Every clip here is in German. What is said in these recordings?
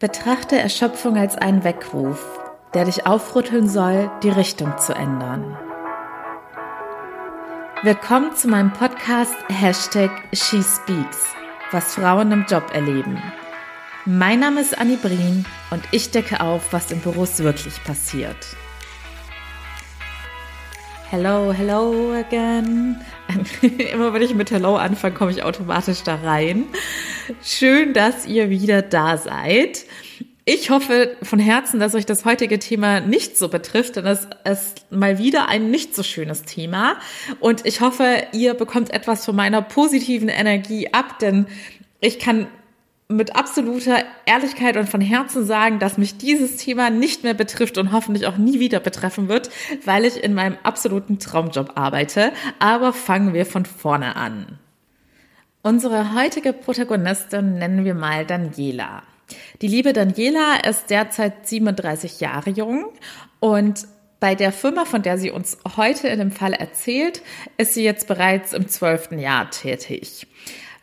Betrachte Erschöpfung als einen Weckruf, der dich aufrütteln soll, die Richtung zu ändern. Willkommen zu meinem Podcast Hashtag SheSpeaks, was Frauen im Job erleben. Mein Name ist Annie Brien und ich decke auf, was in Büros wirklich passiert. Hello, hello again. Immer wenn ich mit Hello anfange, komme ich automatisch da rein. Schön, dass ihr wieder da seid. Ich hoffe von Herzen, dass euch das heutige Thema nicht so betrifft, denn es ist mal wieder ein nicht so schönes Thema. Und ich hoffe, ihr bekommt etwas von meiner positiven Energie ab, denn ich kann mit absoluter Ehrlichkeit und von Herzen sagen, dass mich dieses Thema nicht mehr betrifft und hoffentlich auch nie wieder betreffen wird, weil ich in meinem absoluten Traumjob arbeite. Aber fangen wir von vorne an. Unsere heutige Protagonistin nennen wir mal Daniela. Die liebe Daniela ist derzeit 37 Jahre jung und bei der Firma, von der sie uns heute in dem Fall erzählt, ist sie jetzt bereits im zwölften Jahr tätig.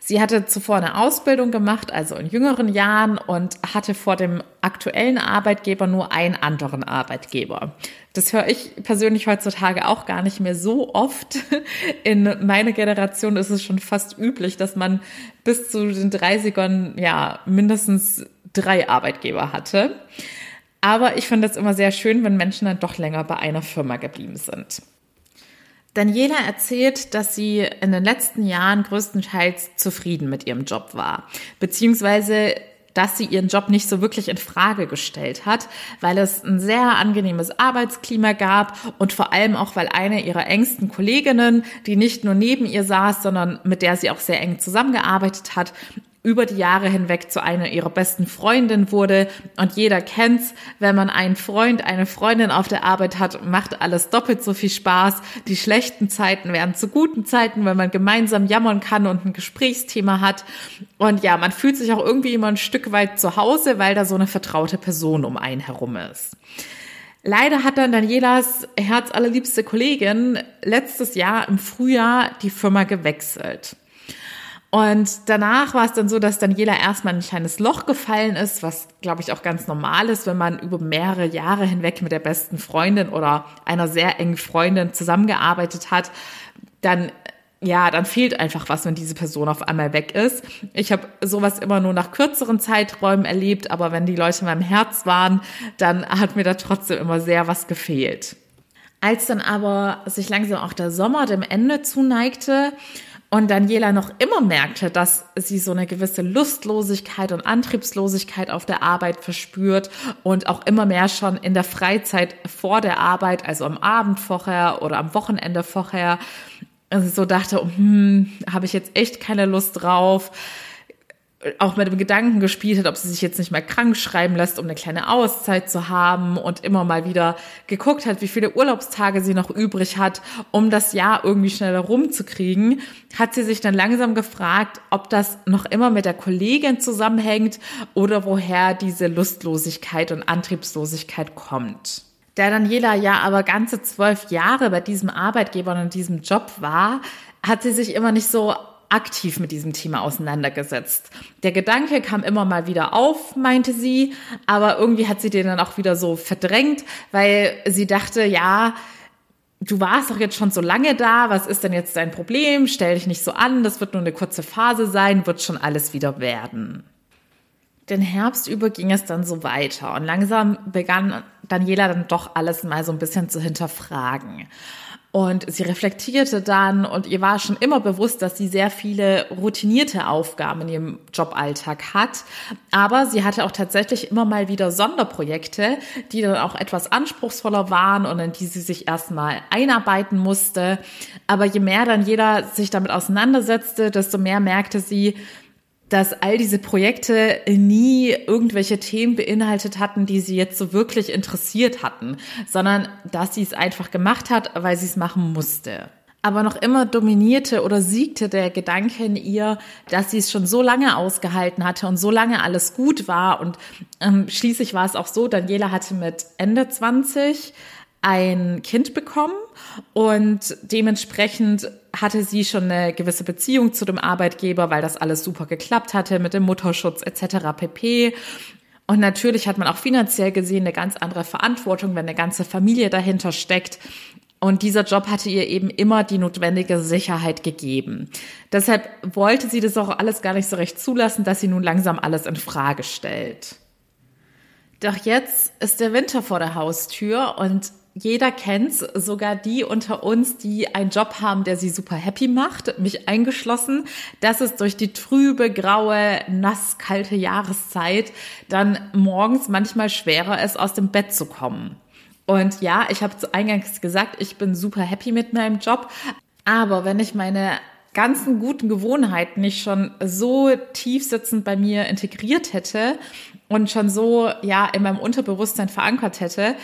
Sie hatte zuvor eine Ausbildung gemacht, also in jüngeren Jahren, und hatte vor dem aktuellen Arbeitgeber nur einen anderen Arbeitgeber. Das höre ich persönlich heutzutage auch gar nicht mehr so oft. In meiner Generation ist es schon fast üblich, dass man bis zu den 30ern ja mindestens drei Arbeitgeber hatte. Aber ich finde es immer sehr schön, wenn Menschen dann doch länger bei einer Firma geblieben sind. Daniela erzählt, dass sie in den letzten Jahren größtenteils zufrieden mit ihrem Job war, beziehungsweise dass sie ihren Job nicht so wirklich in Frage gestellt hat, weil es ein sehr angenehmes Arbeitsklima gab und vor allem auch, weil eine ihrer engsten Kolleginnen, die nicht nur neben ihr saß, sondern mit der sie auch sehr eng zusammengearbeitet hat, über die Jahre hinweg zu einer ihrer besten Freundinnen wurde. Und jeder kennt's, wenn man einen Freund, eine Freundin auf der Arbeit hat, macht alles doppelt so viel Spaß. Die schlechten Zeiten werden zu guten Zeiten, wenn man gemeinsam jammern kann und ein Gesprächsthema hat. Und ja, man fühlt sich auch irgendwie immer ein Stück weit zu Hause, weil da so eine vertraute Person um einen herum ist. Leider hat dann Danielas herzallerliebste Kollegin letztes Jahr im Frühjahr die Firma gewechselt. Und danach war es dann so, dass Daniela erstmal ein kleines Loch gefallen ist, was, glaube ich, auch ganz normal ist, wenn man über mehrere Jahre hinweg mit der besten Freundin oder einer sehr engen Freundin zusammengearbeitet hat. Dann ja, dann fehlt einfach was, wenn diese Person auf einmal weg ist. Ich habe sowas immer nur nach kürzeren Zeiträumen erlebt, aber wenn die Leute in meinem Herz waren, dann hat mir da trotzdem immer sehr was gefehlt. Als dann aber sich langsam auch der Sommer dem Ende zuneigte, und Daniela noch immer merkte, dass sie so eine gewisse Lustlosigkeit und Antriebslosigkeit auf der Arbeit verspürt und auch immer mehr schon in der Freizeit vor der Arbeit, also am Abend vorher oder am Wochenende vorher, also so dachte, hm, habe ich jetzt echt keine Lust drauf auch mit dem Gedanken gespielt hat, ob sie sich jetzt nicht mehr krank schreiben lässt, um eine kleine Auszeit zu haben und immer mal wieder geguckt hat, wie viele Urlaubstage sie noch übrig hat, um das Jahr irgendwie schneller rumzukriegen, hat sie sich dann langsam gefragt, ob das noch immer mit der Kollegin zusammenhängt oder woher diese Lustlosigkeit und Antriebslosigkeit kommt. Da Daniela ja aber ganze zwölf Jahre bei diesem Arbeitgeber und diesem Job war, hat sie sich immer nicht so aktiv mit diesem Thema auseinandergesetzt. Der Gedanke kam immer mal wieder auf, meinte sie, aber irgendwie hat sie den dann auch wieder so verdrängt, weil sie dachte, ja, du warst doch jetzt schon so lange da, was ist denn jetzt dein Problem? Stell dich nicht so an, das wird nur eine kurze Phase sein, wird schon alles wieder werden. Den Herbst über ging es dann so weiter und langsam begann Daniela dann doch alles mal so ein bisschen zu hinterfragen. Und sie reflektierte dann und ihr war schon immer bewusst, dass sie sehr viele routinierte Aufgaben in ihrem Joballtag hat. Aber sie hatte auch tatsächlich immer mal wieder Sonderprojekte, die dann auch etwas anspruchsvoller waren und in die sie sich erstmal einarbeiten musste. Aber je mehr dann jeder sich damit auseinandersetzte, desto mehr merkte sie, dass all diese Projekte nie irgendwelche Themen beinhaltet hatten, die sie jetzt so wirklich interessiert hatten, sondern dass sie es einfach gemacht hat, weil sie es machen musste. Aber noch immer dominierte oder siegte der Gedanke in ihr, dass sie es schon so lange ausgehalten hatte und so lange alles gut war. Und ähm, schließlich war es auch so, Daniela hatte mit Ende 20 ein Kind bekommen und dementsprechend hatte sie schon eine gewisse Beziehung zu dem Arbeitgeber, weil das alles super geklappt hatte mit dem Mutterschutz etc. pp. Und natürlich hat man auch finanziell gesehen eine ganz andere Verantwortung, wenn eine ganze Familie dahinter steckt. Und dieser Job hatte ihr eben immer die notwendige Sicherheit gegeben. Deshalb wollte sie das auch alles gar nicht so recht zulassen, dass sie nun langsam alles in Frage stellt. Doch jetzt ist der Winter vor der Haustür und jeder kennt's, sogar die unter uns, die einen Job haben, der sie super happy macht, mich eingeschlossen, dass es durch die trübe, graue, nass, kalte Jahreszeit dann morgens manchmal schwerer ist, aus dem Bett zu kommen. Und ja, ich habe zu eingangs gesagt, ich bin super happy mit meinem Job, aber wenn ich meine ganzen guten Gewohnheiten nicht schon so tief sitzend bei mir integriert hätte und schon so ja in meinem Unterbewusstsein verankert hätte,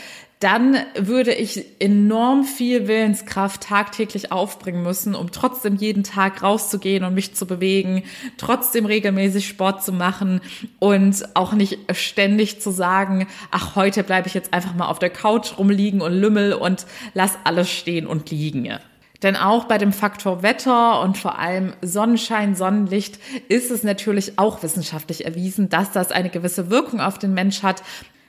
dann würde ich enorm viel Willenskraft tagtäglich aufbringen müssen, um trotzdem jeden Tag rauszugehen und mich zu bewegen, trotzdem regelmäßig Sport zu machen und auch nicht ständig zu sagen, ach, heute bleibe ich jetzt einfach mal auf der Couch rumliegen und lümmel und lass alles stehen und liegen. Denn auch bei dem Faktor Wetter und vor allem Sonnenschein, Sonnenlicht ist es natürlich auch wissenschaftlich erwiesen, dass das eine gewisse Wirkung auf den Mensch hat.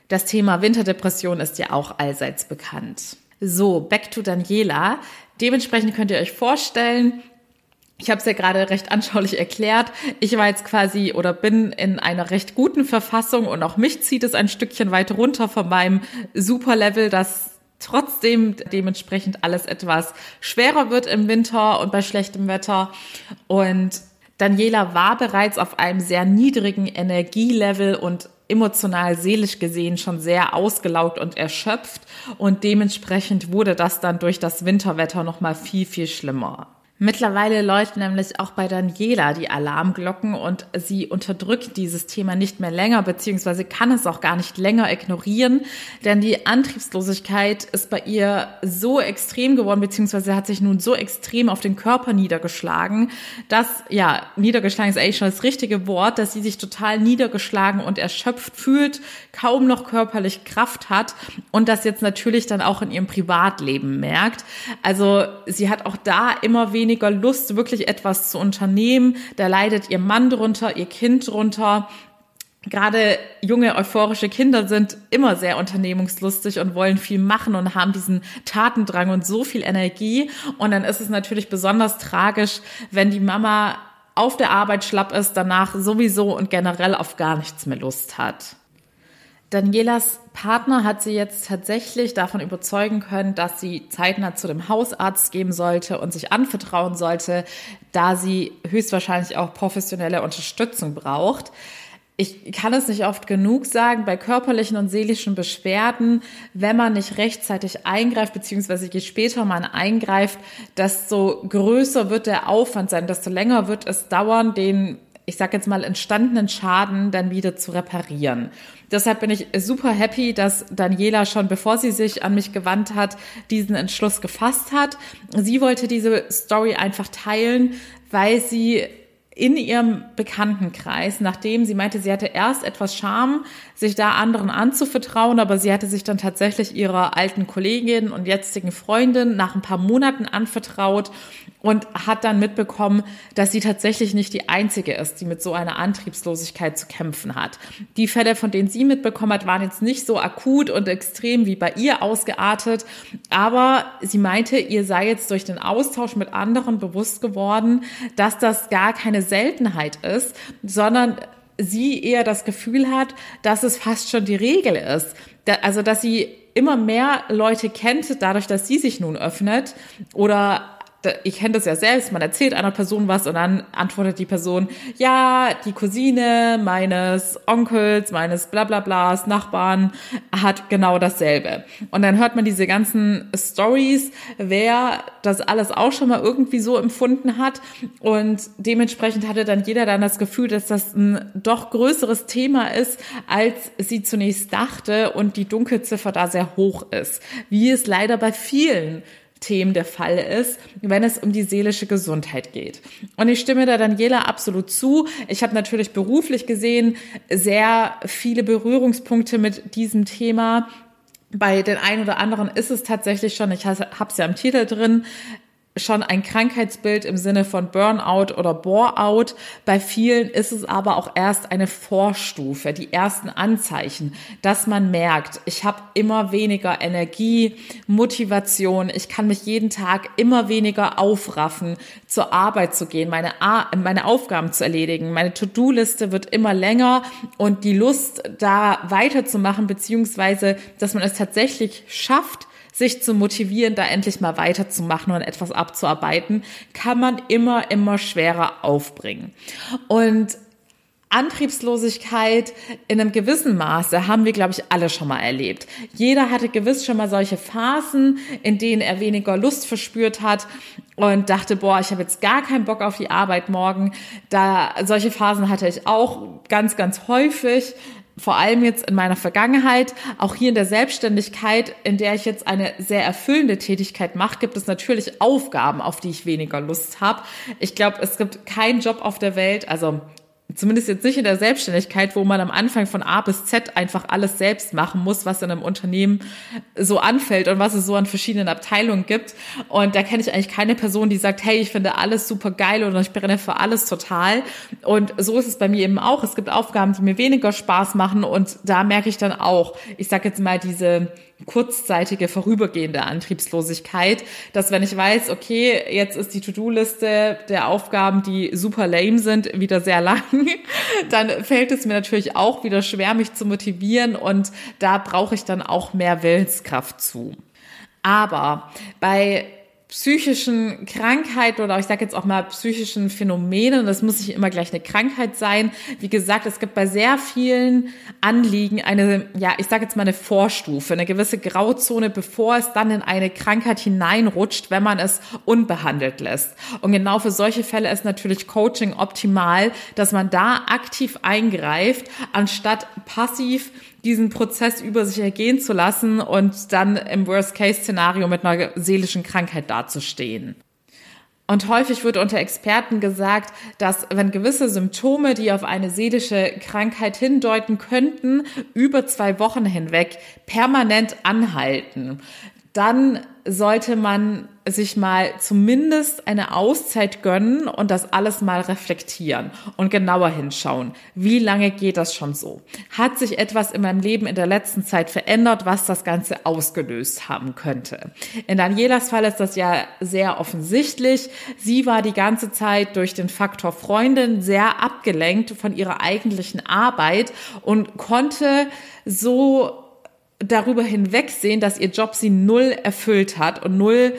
Das Thema Winterdepression ist ja auch allseits bekannt. So, back to Daniela. Dementsprechend könnt ihr euch vorstellen, ich habe es ja gerade recht anschaulich erklärt. Ich war jetzt quasi oder bin in einer recht guten Verfassung und auch mich zieht es ein Stückchen weit runter von meinem Superlevel, das trotzdem dementsprechend alles etwas schwerer wird im Winter und bei schlechtem Wetter. Und Daniela war bereits auf einem sehr niedrigen Energielevel und emotional, seelisch gesehen schon sehr ausgelaugt und erschöpft und dementsprechend wurde das dann durch das Winterwetter noch mal viel viel schlimmer. Mittlerweile läuten nämlich auch bei Daniela die Alarmglocken und sie unterdrückt dieses Thema nicht mehr länger, beziehungsweise kann es auch gar nicht länger ignorieren, denn die Antriebslosigkeit ist bei ihr so extrem geworden, beziehungsweise hat sich nun so extrem auf den Körper niedergeschlagen, dass, ja, niedergeschlagen ist eigentlich schon das richtige Wort, dass sie sich total niedergeschlagen und erschöpft fühlt, kaum noch körperlich Kraft hat und das jetzt natürlich dann auch in ihrem Privatleben merkt. Also sie hat auch da immer weniger weniger Lust, wirklich etwas zu unternehmen. Da leidet ihr Mann drunter, ihr Kind drunter. Gerade junge, euphorische Kinder sind immer sehr unternehmungslustig und wollen viel machen und haben diesen Tatendrang und so viel Energie. Und dann ist es natürlich besonders tragisch, wenn die Mama auf der Arbeit schlapp ist, danach sowieso und generell auf gar nichts mehr Lust hat. Danielas Partner hat sie jetzt tatsächlich davon überzeugen können, dass sie zeitnah zu dem Hausarzt gehen sollte und sich anvertrauen sollte, da sie höchstwahrscheinlich auch professionelle Unterstützung braucht. Ich kann es nicht oft genug sagen, bei körperlichen und seelischen Beschwerden, wenn man nicht rechtzeitig eingreift, beziehungsweise je später man eingreift, desto größer wird der Aufwand sein, desto länger wird es dauern, den ich sage jetzt mal, entstandenen Schaden dann wieder zu reparieren. Deshalb bin ich super happy, dass Daniela schon, bevor sie sich an mich gewandt hat, diesen Entschluss gefasst hat. Sie wollte diese Story einfach teilen, weil sie in ihrem Bekanntenkreis, nachdem sie meinte, sie hatte erst etwas Scham, sich da anderen anzuvertrauen, aber sie hatte sich dann tatsächlich ihrer alten Kollegin und jetzigen Freundin nach ein paar Monaten anvertraut und hat dann mitbekommen, dass sie tatsächlich nicht die einzige ist, die mit so einer Antriebslosigkeit zu kämpfen hat. Die Fälle, von denen sie mitbekommen hat, waren jetzt nicht so akut und extrem wie bei ihr ausgeartet, aber sie meinte, ihr sei jetzt durch den Austausch mit anderen bewusst geworden, dass das gar keine Seltenheit ist, sondern sie eher das Gefühl hat, dass es fast schon die Regel ist. Also, dass sie immer mehr Leute kennt, dadurch, dass sie sich nun öffnet oder ich kenne das ja selbst, man erzählt einer Person was und dann antwortet die Person, ja, die Cousine meines Onkels, meines Blablablas, Nachbarn hat genau dasselbe. Und dann hört man diese ganzen Stories, wer das alles auch schon mal irgendwie so empfunden hat. Und dementsprechend hatte dann jeder dann das Gefühl, dass das ein doch größeres Thema ist, als sie zunächst dachte und die Dunkelziffer da sehr hoch ist. Wie es leider bei vielen Themen der Fall ist, wenn es um die seelische Gesundheit geht. Und ich stimme da Daniela absolut zu. Ich habe natürlich beruflich gesehen sehr viele Berührungspunkte mit diesem Thema. Bei den einen oder anderen ist es tatsächlich schon, ich habe es ja im Titel drin, schon ein Krankheitsbild im Sinne von Burnout oder Boreout. Bei vielen ist es aber auch erst eine Vorstufe, die ersten Anzeichen, dass man merkt, ich habe immer weniger Energie, Motivation, ich kann mich jeden Tag immer weniger aufraffen, zur Arbeit zu gehen, meine, meine Aufgaben zu erledigen. Meine To-Do-Liste wird immer länger und die Lust, da weiterzumachen, beziehungsweise, dass man es tatsächlich schafft, sich zu motivieren, da endlich mal weiterzumachen und etwas abzuarbeiten, kann man immer, immer schwerer aufbringen. Und Antriebslosigkeit in einem gewissen Maße haben wir, glaube ich, alle schon mal erlebt. Jeder hatte gewiss schon mal solche Phasen, in denen er weniger Lust verspürt hat und dachte, boah, ich habe jetzt gar keinen Bock auf die Arbeit morgen. Da solche Phasen hatte ich auch ganz, ganz häufig vor allem jetzt in meiner Vergangenheit, auch hier in der Selbstständigkeit, in der ich jetzt eine sehr erfüllende Tätigkeit mache, gibt es natürlich Aufgaben, auf die ich weniger Lust habe. Ich glaube, es gibt keinen Job auf der Welt, also zumindest jetzt nicht in der Selbstständigkeit, wo man am Anfang von A bis Z einfach alles selbst machen muss, was in einem Unternehmen so anfällt und was es so an verschiedenen Abteilungen gibt. Und da kenne ich eigentlich keine Person, die sagt, hey, ich finde alles super geil oder ich brenne für alles total. Und so ist es bei mir eben auch. Es gibt Aufgaben, die mir weniger Spaß machen und da merke ich dann auch, ich sage jetzt mal diese kurzzeitige, vorübergehende Antriebslosigkeit, dass wenn ich weiß, okay, jetzt ist die To-Do-Liste der Aufgaben, die super lame sind, wieder sehr lang, dann fällt es mir natürlich auch wieder schwer, mich zu motivieren und da brauche ich dann auch mehr Willenskraft zu. Aber bei psychischen Krankheiten oder ich sage jetzt auch mal psychischen Phänomenen, das muss nicht immer gleich eine Krankheit sein. Wie gesagt, es gibt bei sehr vielen Anliegen eine, ja, ich sage jetzt mal eine Vorstufe, eine gewisse Grauzone, bevor es dann in eine Krankheit hineinrutscht, wenn man es unbehandelt lässt. Und genau für solche Fälle ist natürlich Coaching optimal, dass man da aktiv eingreift, anstatt passiv diesen Prozess über sich ergehen zu lassen und dann im Worst-Case-Szenario mit einer seelischen Krankheit dazustehen. Und häufig wird unter Experten gesagt, dass wenn gewisse Symptome, die auf eine seelische Krankheit hindeuten könnten, über zwei Wochen hinweg permanent anhalten, dann sollte man sich mal zumindest eine Auszeit gönnen und das alles mal reflektieren und genauer hinschauen. Wie lange geht das schon so? Hat sich etwas in meinem Leben in der letzten Zeit verändert, was das Ganze ausgelöst haben könnte? In Danielas Fall ist das ja sehr offensichtlich. Sie war die ganze Zeit durch den Faktor Freundin sehr abgelenkt von ihrer eigentlichen Arbeit und konnte so darüber hinwegsehen, dass ihr Job sie null erfüllt hat und null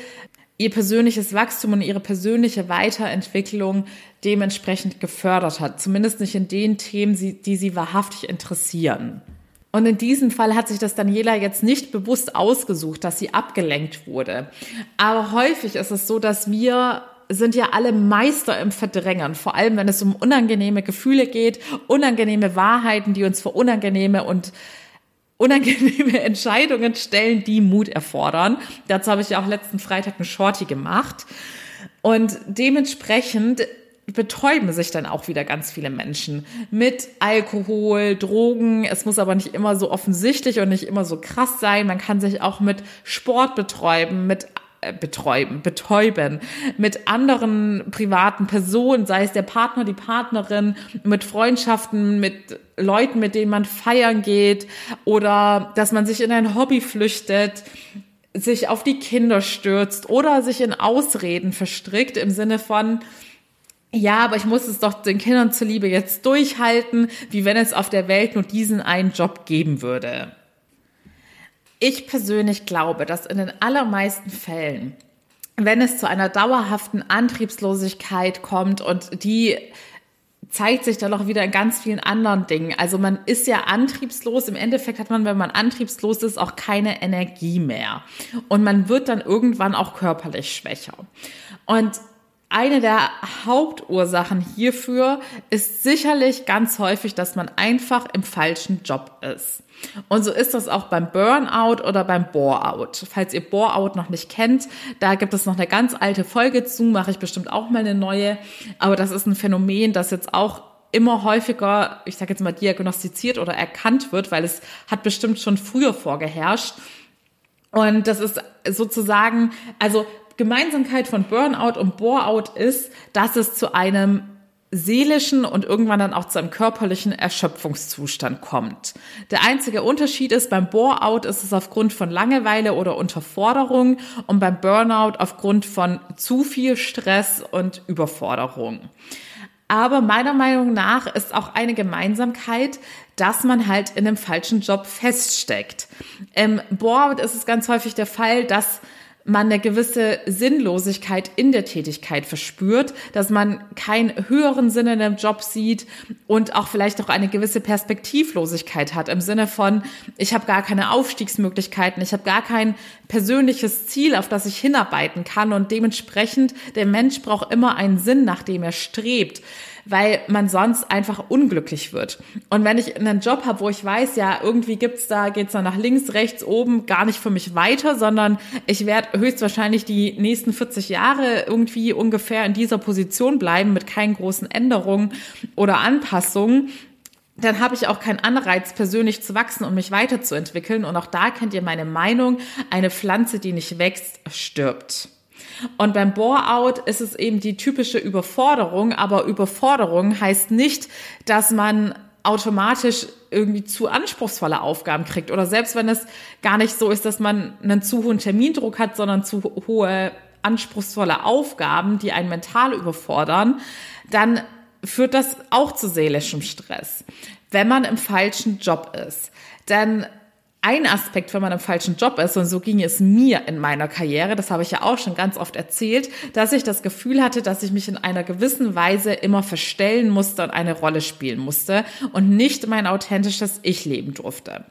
ihr persönliches Wachstum und ihre persönliche Weiterentwicklung dementsprechend gefördert hat. Zumindest nicht in den Themen, die sie wahrhaftig interessieren. Und in diesem Fall hat sich das Daniela jetzt nicht bewusst ausgesucht, dass sie abgelenkt wurde. Aber häufig ist es so, dass wir sind ja alle Meister im Verdrängen, vor allem wenn es um unangenehme Gefühle geht, unangenehme Wahrheiten, die uns vor unangenehme und unangenehme Entscheidungen stellen, die Mut erfordern. Dazu habe ich ja auch letzten Freitag eine Shorty gemacht. Und dementsprechend betäuben sich dann auch wieder ganz viele Menschen mit Alkohol, Drogen. Es muss aber nicht immer so offensichtlich und nicht immer so krass sein. Man kann sich auch mit Sport betäuben, mit äh, beträuben, betäuben mit anderen privaten Personen, sei es der Partner, die Partnerin, mit Freundschaften, mit Leuten, mit denen man feiern geht oder dass man sich in ein Hobby flüchtet, sich auf die Kinder stürzt oder sich in Ausreden verstrickt im Sinne von, ja, aber ich muss es doch den Kindern zuliebe jetzt durchhalten, wie wenn es auf der Welt nur diesen einen Job geben würde. Ich persönlich glaube, dass in den allermeisten Fällen, wenn es zu einer dauerhaften Antriebslosigkeit kommt und die zeigt sich dann auch wieder in ganz vielen anderen Dingen. Also man ist ja antriebslos. Im Endeffekt hat man, wenn man antriebslos ist, auch keine Energie mehr. Und man wird dann irgendwann auch körperlich schwächer. Und eine der Hauptursachen hierfür ist sicherlich ganz häufig, dass man einfach im falschen Job ist. Und so ist das auch beim Burnout oder beim Boreout. Falls ihr Boreout noch nicht kennt, da gibt es noch eine ganz alte Folge zu, mache ich bestimmt auch mal eine neue. Aber das ist ein Phänomen, das jetzt auch immer häufiger, ich sage jetzt mal, diagnostiziert oder erkannt wird, weil es hat bestimmt schon früher vorgeherrscht. Und das ist sozusagen, also Gemeinsamkeit von Burnout und Boreout ist, dass es zu einem seelischen und irgendwann dann auch zu einem körperlichen Erschöpfungszustand kommt. Der einzige Unterschied ist, beim Boreout ist es aufgrund von Langeweile oder Unterforderung und beim Burnout aufgrund von zu viel Stress und Überforderung. Aber meiner Meinung nach ist auch eine Gemeinsamkeit, dass man halt in einem falschen Job feststeckt. Im Boreout ist es ganz häufig der Fall, dass man eine gewisse Sinnlosigkeit in der Tätigkeit verspürt, dass man keinen höheren Sinn in dem Job sieht und auch vielleicht auch eine gewisse Perspektivlosigkeit hat im Sinne von, ich habe gar keine Aufstiegsmöglichkeiten, ich habe gar kein persönliches Ziel, auf das ich hinarbeiten kann und dementsprechend der Mensch braucht immer einen Sinn, nach dem er strebt weil man sonst einfach unglücklich wird. Und wenn ich einen Job habe, wo ich weiß, ja, irgendwie gibt's da, geht's da nach links, rechts, oben gar nicht für mich weiter, sondern ich werde höchstwahrscheinlich die nächsten 40 Jahre irgendwie ungefähr in dieser Position bleiben mit keinen großen Änderungen oder Anpassungen, dann habe ich auch keinen Anreiz, persönlich zu wachsen und mich weiterzuentwickeln. Und auch da kennt ihr meine Meinung, eine Pflanze, die nicht wächst, stirbt. Und beim Bore-out ist es eben die typische Überforderung, aber Überforderung heißt nicht, dass man automatisch irgendwie zu anspruchsvolle Aufgaben kriegt oder selbst wenn es gar nicht so ist, dass man einen zu hohen Termindruck hat, sondern zu hohe anspruchsvolle Aufgaben, die einen mental überfordern, dann führt das auch zu seelischem Stress, wenn man im falschen Job ist. Denn ein Aspekt, wenn man im falschen Job ist, und so ging es mir in meiner Karriere, das habe ich ja auch schon ganz oft erzählt, dass ich das Gefühl hatte, dass ich mich in einer gewissen Weise immer verstellen musste und eine Rolle spielen musste und nicht mein authentisches Ich leben durfte.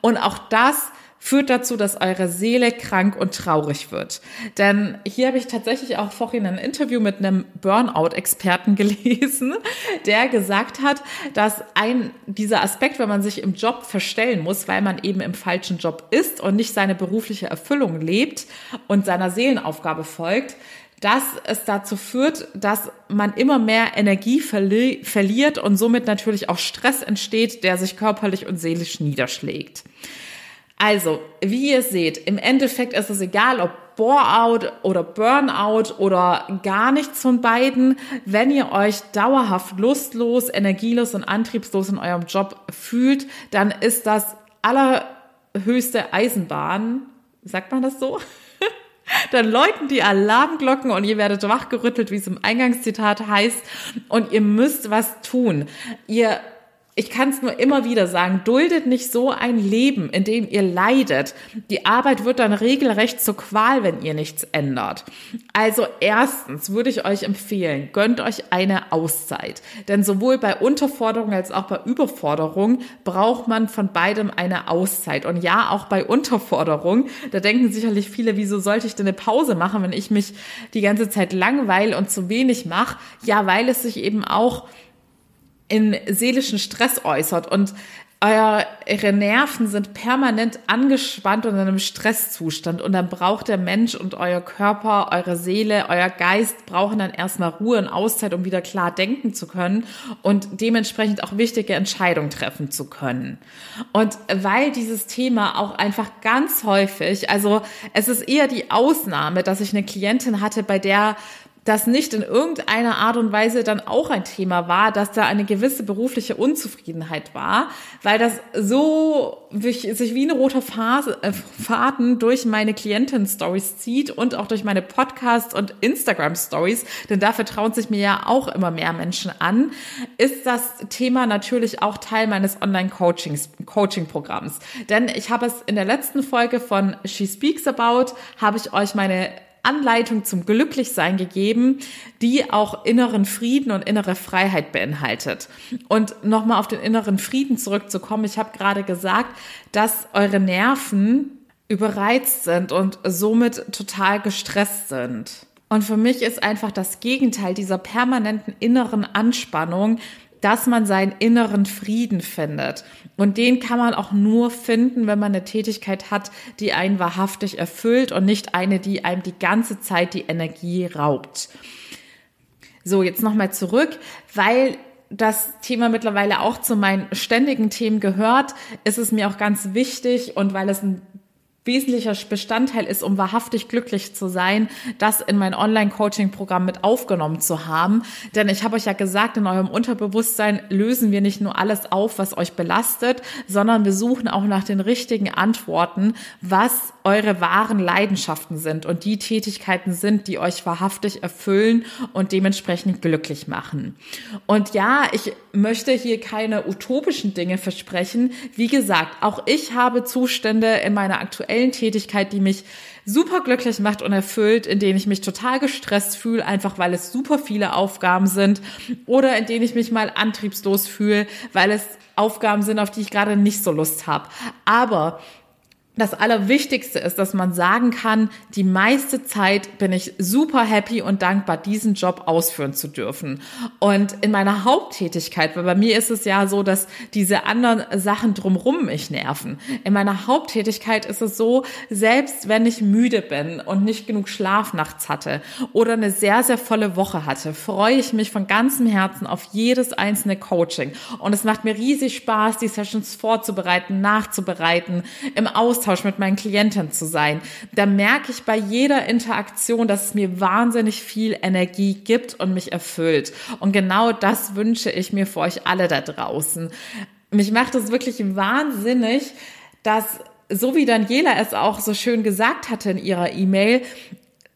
Und auch das führt dazu, dass eure Seele krank und traurig wird. Denn hier habe ich tatsächlich auch vorhin ein Interview mit einem Burnout-Experten gelesen, der gesagt hat, dass ein dieser Aspekt, wenn man sich im Job verstellen muss, weil man eben im falschen Job ist und nicht seine berufliche Erfüllung lebt und seiner Seelenaufgabe folgt, dass es dazu führt, dass man immer mehr Energie verli verliert und somit natürlich auch Stress entsteht, der sich körperlich und seelisch niederschlägt. Also, wie ihr seht, im Endeffekt ist es egal, ob Bore-out oder Burnout oder gar nichts von beiden. Wenn ihr euch dauerhaft lustlos, energielos und antriebslos in eurem Job fühlt, dann ist das allerhöchste Eisenbahn. Sagt man das so? dann läuten die Alarmglocken und ihr werdet wachgerüttelt, wie es im Eingangszitat heißt, und ihr müsst was tun. Ihr ich kann es nur immer wieder sagen, duldet nicht so ein Leben, in dem ihr leidet. Die Arbeit wird dann regelrecht zur Qual, wenn ihr nichts ändert. Also erstens würde ich euch empfehlen, gönnt euch eine Auszeit. Denn sowohl bei Unterforderung als auch bei Überforderung braucht man von beidem eine Auszeit. Und ja, auch bei Unterforderung, da denken sicherlich viele, wieso sollte ich denn eine Pause machen, wenn ich mich die ganze Zeit langweile und zu wenig mache? Ja, weil es sich eben auch in seelischen Stress äußert und eure Nerven sind permanent angespannt und in einem Stresszustand und dann braucht der Mensch und euer Körper, eure Seele, euer Geist brauchen dann erstmal Ruhe und Auszeit, um wieder klar denken zu können und dementsprechend auch wichtige Entscheidungen treffen zu können. Und weil dieses Thema auch einfach ganz häufig, also es ist eher die Ausnahme, dass ich eine Klientin hatte, bei der das nicht in irgendeiner Art und Weise dann auch ein Thema war, dass da eine gewisse berufliche Unzufriedenheit war, weil das so sich wie ein roter äh, Faden durch meine Klienten-Stories zieht und auch durch meine Podcast- und Instagram-Stories, denn dafür trauen sich mir ja auch immer mehr Menschen an, ist das Thema natürlich auch Teil meines Online-Coachings, Coaching-Programms. Denn ich habe es in der letzten Folge von She Speaks About, habe ich euch meine Anleitung zum Glücklichsein gegeben, die auch inneren Frieden und innere Freiheit beinhaltet. Und nochmal auf den inneren Frieden zurückzukommen. Ich habe gerade gesagt, dass eure Nerven überreizt sind und somit total gestresst sind. Und für mich ist einfach das Gegenteil dieser permanenten inneren Anspannung dass man seinen inneren Frieden findet. Und den kann man auch nur finden, wenn man eine Tätigkeit hat, die einen wahrhaftig erfüllt und nicht eine, die einem die ganze Zeit die Energie raubt. So, jetzt nochmal zurück, weil das Thema mittlerweile auch zu meinen ständigen Themen gehört, ist es mir auch ganz wichtig und weil es ein wesentlicher Bestandteil ist, um wahrhaftig glücklich zu sein, das in mein Online-Coaching-Programm mit aufgenommen zu haben. Denn ich habe euch ja gesagt, in eurem Unterbewusstsein lösen wir nicht nur alles auf, was euch belastet, sondern wir suchen auch nach den richtigen Antworten, was eure wahren Leidenschaften sind und die Tätigkeiten sind, die euch wahrhaftig erfüllen und dementsprechend glücklich machen. Und ja, ich möchte hier keine utopischen Dinge versprechen. Wie gesagt, auch ich habe Zustände in meiner aktuellen Tätigkeit, die mich super glücklich macht und erfüllt, in denen ich mich total gestresst fühle, einfach weil es super viele Aufgaben sind oder in denen ich mich mal antriebslos fühle, weil es Aufgaben sind, auf die ich gerade nicht so Lust habe. Aber das Allerwichtigste ist, dass man sagen kann, die meiste Zeit bin ich super happy und dankbar, diesen Job ausführen zu dürfen. Und in meiner Haupttätigkeit, weil bei mir ist es ja so, dass diese anderen Sachen drumrum mich nerven. In meiner Haupttätigkeit ist es so, selbst wenn ich müde bin und nicht genug Schlaf nachts hatte oder eine sehr, sehr volle Woche hatte, freue ich mich von ganzem Herzen auf jedes einzelne Coaching. Und es macht mir riesig Spaß, die Sessions vorzubereiten, nachzubereiten, im Austausch Austausch mit meinen Klienten zu sein, da merke ich bei jeder Interaktion, dass es mir wahnsinnig viel Energie gibt und mich erfüllt. Und genau das wünsche ich mir für euch alle da draußen. Mich macht es wirklich wahnsinnig, dass so wie Daniela es auch so schön gesagt hatte in ihrer E-Mail,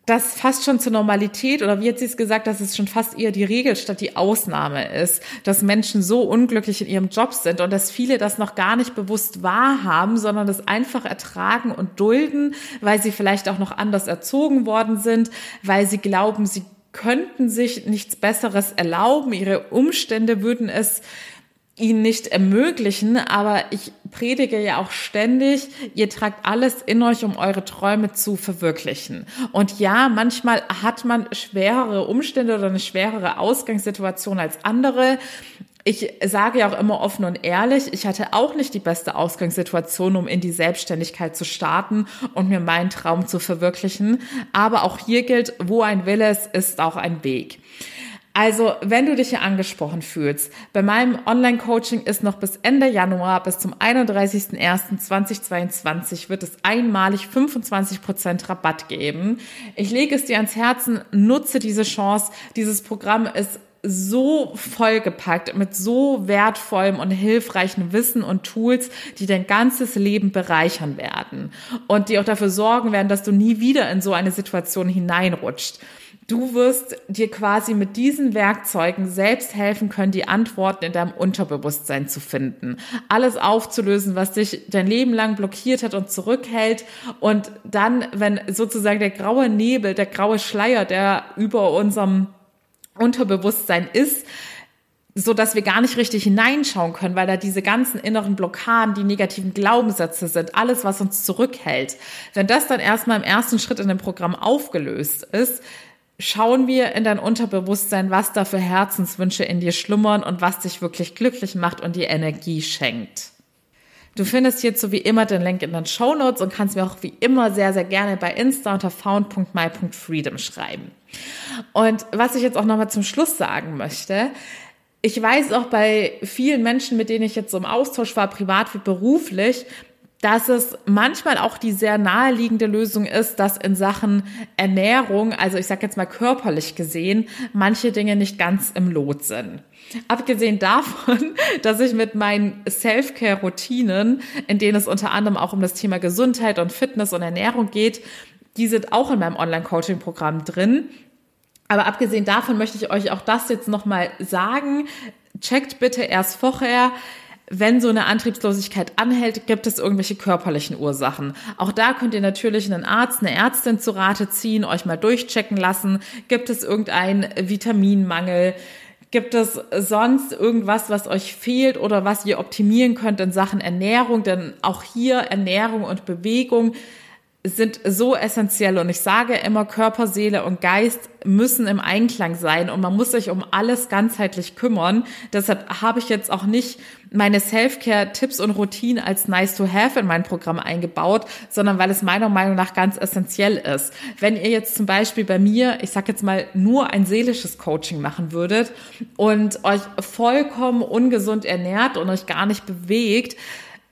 das fast schon zur Normalität oder wie hat sie es gesagt, dass es schon fast eher die Regel statt die Ausnahme ist, dass Menschen so unglücklich in ihrem Job sind und dass viele das noch gar nicht bewusst wahrhaben, sondern das einfach ertragen und dulden, weil sie vielleicht auch noch anders erzogen worden sind, weil sie glauben, sie könnten sich nichts Besseres erlauben, ihre Umstände würden es ihnen nicht ermöglichen, aber ich predige ja auch ständig, ihr tragt alles in euch, um eure Träume zu verwirklichen. Und ja, manchmal hat man schwerere Umstände oder eine schwerere Ausgangssituation als andere. Ich sage ja auch immer offen und ehrlich, ich hatte auch nicht die beste Ausgangssituation, um in die Selbstständigkeit zu starten und mir meinen Traum zu verwirklichen. Aber auch hier gilt, wo ein Wille ist, ist auch ein Weg. Also, wenn du dich hier angesprochen fühlst, bei meinem Online-Coaching ist noch bis Ende Januar, bis zum 31.01.2022 wird es einmalig 25% Rabatt geben. Ich lege es dir ans Herzen, nutze diese Chance. Dieses Programm ist so vollgepackt mit so wertvollem und hilfreichen Wissen und Tools, die dein ganzes Leben bereichern werden und die auch dafür sorgen werden, dass du nie wieder in so eine Situation hineinrutscht. Du wirst dir quasi mit diesen Werkzeugen selbst helfen können, die Antworten in deinem Unterbewusstsein zu finden. Alles aufzulösen, was dich dein Leben lang blockiert hat und zurückhält. Und dann, wenn sozusagen der graue Nebel, der graue Schleier, der über unserem Unterbewusstsein ist, so dass wir gar nicht richtig hineinschauen können, weil da diese ganzen inneren Blockaden, die negativen Glaubenssätze sind, alles, was uns zurückhält. Wenn das dann erstmal im ersten Schritt in dem Programm aufgelöst ist, schauen wir in dein Unterbewusstsein, was da für Herzenswünsche in dir schlummern und was dich wirklich glücklich macht und dir Energie schenkt. Du findest hierzu wie immer den Link in den Show Notes und kannst mir auch wie immer sehr, sehr gerne bei Insta unter found.my.freedom schreiben. Und was ich jetzt auch nochmal zum Schluss sagen möchte, ich weiß auch bei vielen Menschen, mit denen ich jetzt so im Austausch war, privat wie beruflich, dass es manchmal auch die sehr naheliegende Lösung ist, dass in Sachen Ernährung, also ich sage jetzt mal körperlich gesehen, manche Dinge nicht ganz im Lot sind. Abgesehen davon, dass ich mit meinen Self-Care-Routinen, in denen es unter anderem auch um das Thema Gesundheit und Fitness und Ernährung geht, die sind auch in meinem Online-Coaching-Programm drin. Aber abgesehen davon möchte ich euch auch das jetzt nochmal sagen. Checkt bitte erst vorher, wenn so eine Antriebslosigkeit anhält, gibt es irgendwelche körperlichen Ursachen. Auch da könnt ihr natürlich einen Arzt, eine Ärztin zu Rate ziehen, euch mal durchchecken lassen. Gibt es irgendeinen Vitaminmangel? Gibt es sonst irgendwas, was euch fehlt oder was ihr optimieren könnt in Sachen Ernährung? Denn auch hier Ernährung und Bewegung sind so essentiell und ich sage immer, Körper, Seele und Geist müssen im Einklang sein und man muss sich um alles ganzheitlich kümmern. Deshalb habe ich jetzt auch nicht meine Self-Care-Tipps und Routinen als nice to have in mein Programm eingebaut, sondern weil es meiner Meinung nach ganz essentiell ist. Wenn ihr jetzt zum Beispiel bei mir, ich sag jetzt mal, nur ein seelisches Coaching machen würdet und euch vollkommen ungesund ernährt und euch gar nicht bewegt,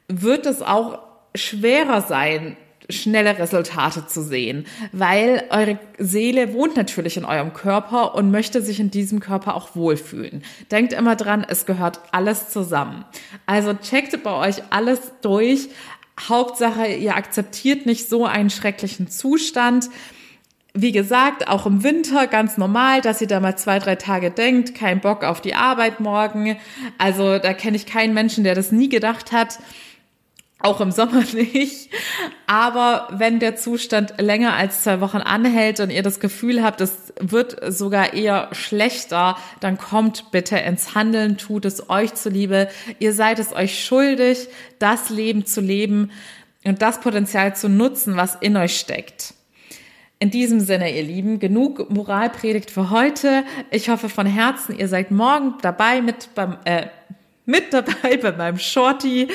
wird es auch schwerer sein, schnelle Resultate zu sehen, weil eure Seele wohnt natürlich in eurem Körper und möchte sich in diesem Körper auch wohlfühlen. Denkt immer dran, es gehört alles zusammen. Also checkt bei euch alles durch. Hauptsache, ihr akzeptiert nicht so einen schrecklichen Zustand. Wie gesagt, auch im Winter ganz normal, dass ihr da mal zwei, drei Tage denkt, kein Bock auf die Arbeit morgen. Also da kenne ich keinen Menschen, der das nie gedacht hat. Auch im Sommer nicht. Aber wenn der Zustand länger als zwei Wochen anhält und ihr das Gefühl habt, es wird sogar eher schlechter, dann kommt bitte ins Handeln, tut es euch zuliebe. Ihr seid es euch schuldig, das Leben zu leben und das Potenzial zu nutzen, was in euch steckt. In diesem Sinne, ihr Lieben, genug Moralpredigt für heute. Ich hoffe von Herzen, ihr seid morgen dabei mit beim äh, mit dabei bei meinem Shorty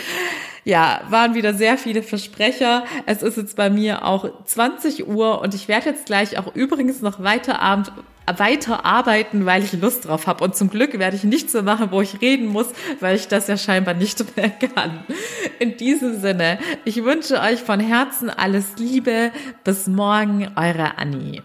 ja, waren wieder sehr viele Versprecher. Es ist jetzt bei mir auch 20 Uhr und ich werde jetzt gleich auch übrigens noch weiter Abend weiter arbeiten, weil ich Lust drauf habe. Und zum Glück werde ich nichts mehr machen, wo ich reden muss, weil ich das ja scheinbar nicht mehr kann. In diesem Sinne, ich wünsche euch von Herzen alles Liebe. Bis morgen, eure Annie.